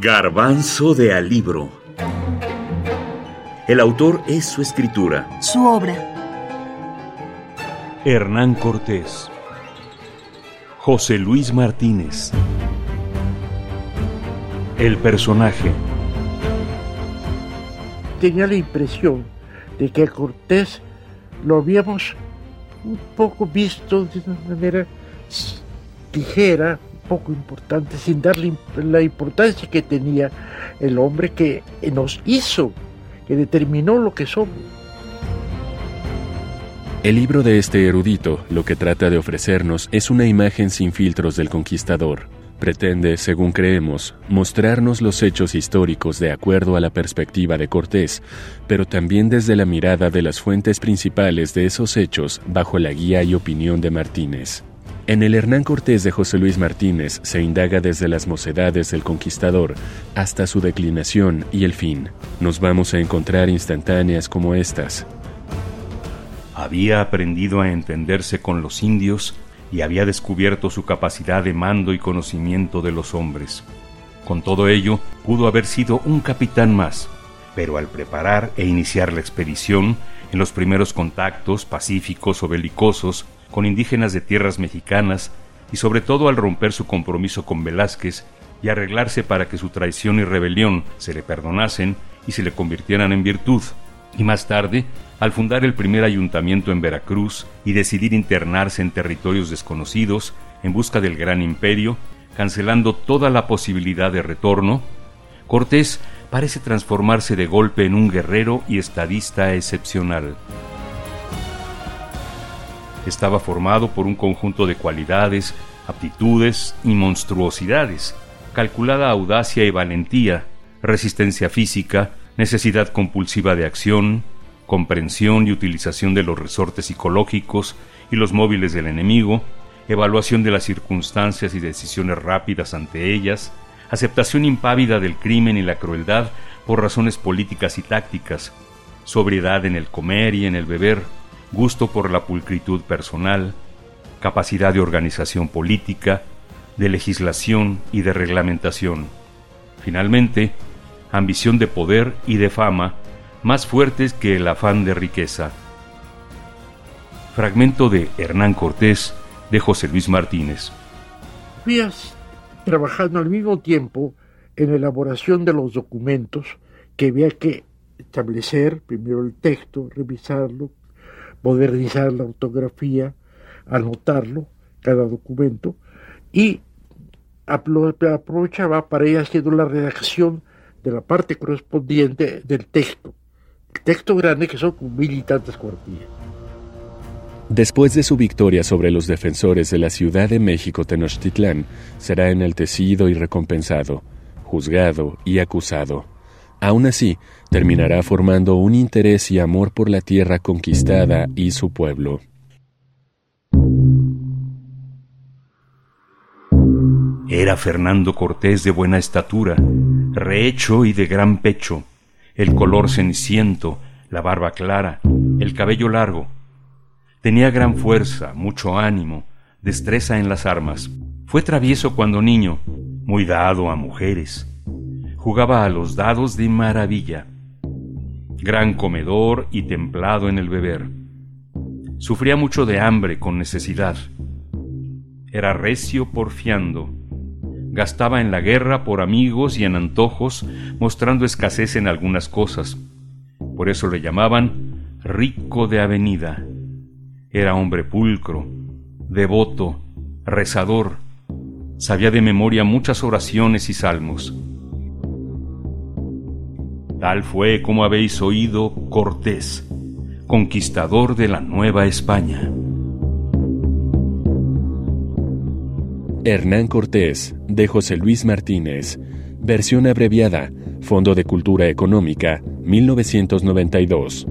Garbanzo de Alibro. El autor es su escritura. Su obra. Hernán Cortés. José Luis Martínez. El personaje. Tenía la impresión de que a Cortés lo habíamos un poco visto de una manera ligera, poco importante, sin darle la importancia que tenía el hombre que nos hizo, que determinó lo que somos. El libro de este erudito lo que trata de ofrecernos es una imagen sin filtros del conquistador. Pretende, según creemos, mostrarnos los hechos históricos de acuerdo a la perspectiva de Cortés, pero también desde la mirada de las fuentes principales de esos hechos bajo la guía y opinión de Martínez. En el Hernán Cortés de José Luis Martínez se indaga desde las mocedades del conquistador hasta su declinación y el fin. Nos vamos a encontrar instantáneas como estas. Había aprendido a entenderse con los indios y había descubierto su capacidad de mando y conocimiento de los hombres. Con todo ello, pudo haber sido un capitán más, pero al preparar e iniciar la expedición, en los primeros contactos pacíficos o belicosos, con indígenas de tierras mexicanas y sobre todo al romper su compromiso con Velázquez y arreglarse para que su traición y rebelión se le perdonasen y se le convirtieran en virtud, y más tarde al fundar el primer ayuntamiento en Veracruz y decidir internarse en territorios desconocidos en busca del gran imperio, cancelando toda la posibilidad de retorno, Cortés parece transformarse de golpe en un guerrero y estadista excepcional estaba formado por un conjunto de cualidades, aptitudes y monstruosidades, calculada audacia y valentía, resistencia física, necesidad compulsiva de acción, comprensión y utilización de los resortes psicológicos y los móviles del enemigo, evaluación de las circunstancias y decisiones rápidas ante ellas, aceptación impávida del crimen y la crueldad por razones políticas y tácticas, sobriedad en el comer y en el beber, gusto por la pulcritud personal, capacidad de organización política, de legislación y de reglamentación. Finalmente, ambición de poder y de fama más fuertes que el afán de riqueza. Fragmento de Hernán Cortés de José Luis Martínez. Fías trabajando al mismo tiempo en la elaboración de los documentos que había que establecer, primero el texto, revisarlo, modernizar la ortografía, anotarlo, cada documento, y aprovechaba para ir haciendo la redacción de la parte correspondiente del texto. El texto grande que son mil y tantas cuartillas. Después de su victoria sobre los defensores de la Ciudad de México Tenochtitlán, será enaltecido y recompensado, juzgado y acusado. Aún así, terminará formando un interés y amor por la tierra conquistada y su pueblo. Era Fernando Cortés de buena estatura, rehecho y de gran pecho, el color ceniciento, la barba clara, el cabello largo. Tenía gran fuerza, mucho ánimo, destreza en las armas. Fue travieso cuando niño, muy dado a mujeres jugaba a los dados de maravilla. Gran comedor y templado en el beber. Sufría mucho de hambre con necesidad. Era recio porfiando. Gastaba en la guerra por amigos y en antojos, mostrando escasez en algunas cosas. Por eso le llamaban rico de avenida. Era hombre pulcro, devoto, rezador. Sabía de memoria muchas oraciones y salmos Tal fue como habéis oído Cortés, conquistador de la Nueva España. Hernán Cortés, de José Luis Martínez, versión abreviada, Fondo de Cultura Económica, 1992.